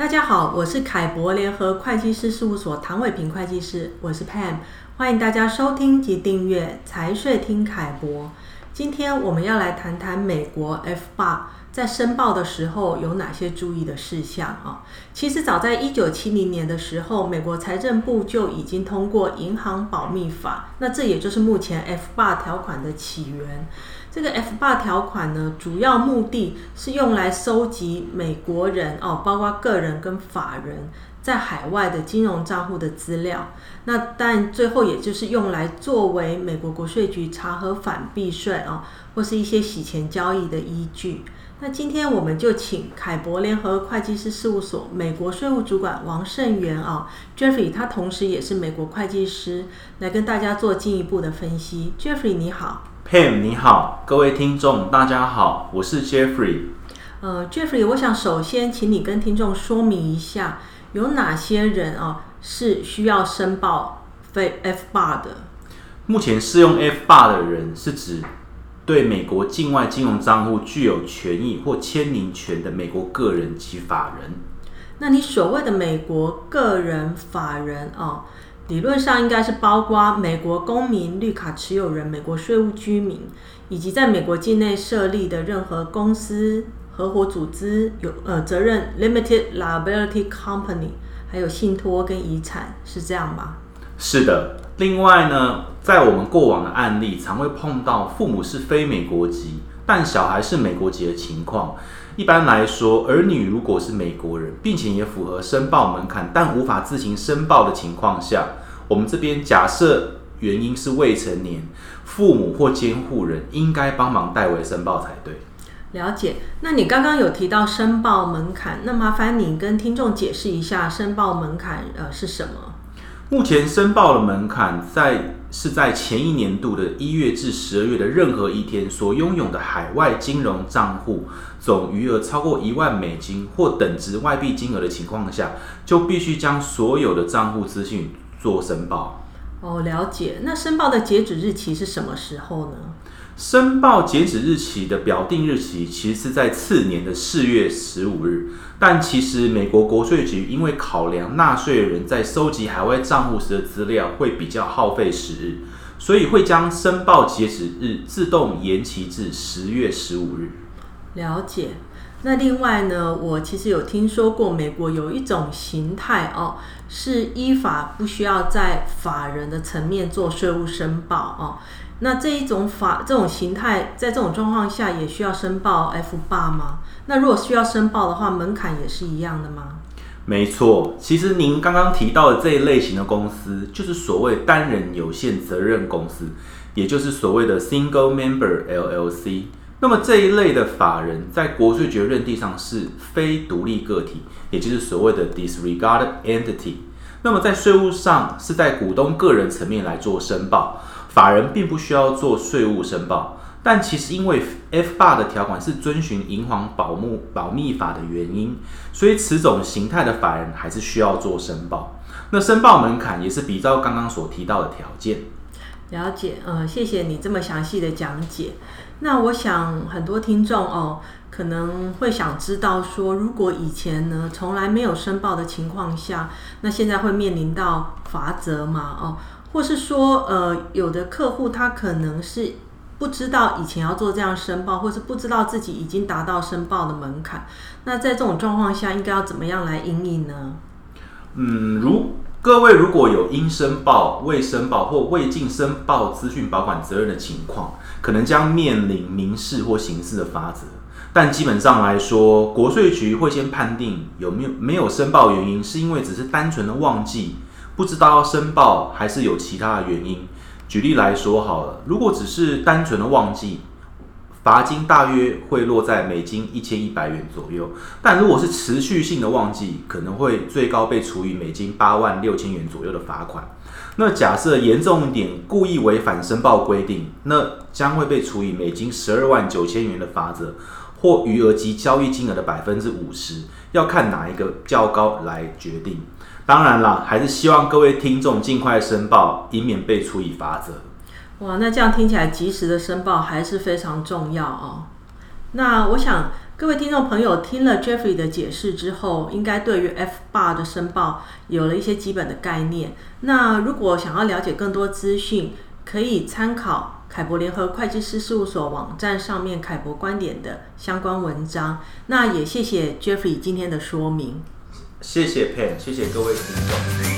大家好，我是凯博联合会计师事务所唐伟平会计师，我是 Pam，欢迎大家收听及订阅财税听凯博。今天我们要来谈谈美国 F 八在申报的时候有哪些注意的事项啊？其实早在一九七零年的时候，美国财政部就已经通过银行保密法，那这也就是目前 F 八条款的起源。这个 F 八条款呢，主要目的是用来收集美国人哦，包括个人跟法人在海外的金融账户的资料。那但最后也就是用来作为美国国税局查核反避税啊，或是一些洗钱交易的依据。那今天我们就请凯博联合会计师事务所美国税务主管王胜元啊，Jeffrey，他同时也是美国会计师，来跟大家做进一步的分析。Jeffrey，你好。Pam，你好，各位听众，大家好，我是 Jeffrey。呃，Jeffrey，我想首先请你跟听众说明一下，有哪些人啊是需要申报非 FBAR 的？目前适用 FBAR 的人是指对美国境外金融账户具有权益或签名权的美国个人及法人。那你所谓的美国个人法人啊？理论上应该是包括美国公民、绿卡持有人、美国税务居民，以及在美国境内设立的任何公司、合伙组织、有呃责任 （limited liability company），还有信托跟遗产，是这样吗？是的。另外呢，在我们过往的案例，常会碰到父母是非美国籍，但小孩是美国籍的情况。一般来说，儿女如果是美国人，并且也符合申报门槛，但无法自行申报的情况下，我们这边假设原因是未成年，父母或监护人应该帮忙代为申报才对。了解。那你刚刚有提到申报门槛，那麻烦你跟听众解释一下申报门槛呃是什么？目前申报的门槛在是在前一年度的一月至十二月的任何一天所拥有的海外金融账户总余额超过一万美金或等值外币金额的情况下，就必须将所有的账户资讯做申报。哦，了解。那申报的截止日期是什么时候呢？申报截止日期的表定日期其实是在次年的四月十五日，但其实美国国税局因为考量纳税人在收集海外账户时的资料会比较耗费时日，所以会将申报截止日自动延期至十月十五日。了解。那另外呢，我其实有听说过美国有一种形态哦，是依法不需要在法人的层面做税务申报哦。那这一种法这种形态，在这种状况下也需要申报 F 八吗？那如果需要申报的话，门槛也是一样的吗？没错，其实您刚刚提到的这一类型的公司，就是所谓单人有限责任公司，也就是所谓的 Single Member LLC。那么这一类的法人，在国税局认定上是非独立个体，也就是所谓的 Disregarded Entity。那么在税务上是在股东个人层面来做申报。法人并不需要做税务申报，但其实因为 F 八的条款是遵循银行保密保密法的原因，所以此种形态的法人还是需要做申报。那申报门槛也是比照刚刚所提到的条件。了解，呃，谢谢你这么详细的讲解。那我想很多听众哦，可能会想知道说，如果以前呢从来没有申报的情况下，那现在会面临到罚则吗？哦。或是说，呃，有的客户他可能是不知道以前要做这样申报，或是不知道自己已经达到申报的门槛。那在这种状况下，应该要怎么样来应应呢？嗯，如各位如果有应申报、未申报或未尽申报资讯保管责任的情况，可能将面临民事或刑事的罚则。但基本上来说，国税局会先判定有没有没有申报原因，是因为只是单纯的忘记。不知道要申报还是有其他的原因。举例来说好了，如果只是单纯的忘记，罚金大约会落在美金一千一百元左右；但如果是持续性的忘记，可能会最高被处以美金八万六千元左右的罚款。那假设严重一点，故意违反申报规定，那将会被处以美金十二万九千元的罚则，或余额及交易金额的百分之五十，要看哪一个较高来决定。当然了，还是希望各位听众尽快申报，以免被处以罚则。哇，那这样听起来，及时的申报还是非常重要哦。那我想各位听众朋友听了 Jeffrey 的解释之后，应该对于 FBAR 的申报有了一些基本的概念。那如果想要了解更多资讯，可以参考凯博联合会计师事务所网站上面凯博观点的相关文章。那也谢谢 Jeffrey 今天的说明。谢谢 Pen，谢谢各位听众。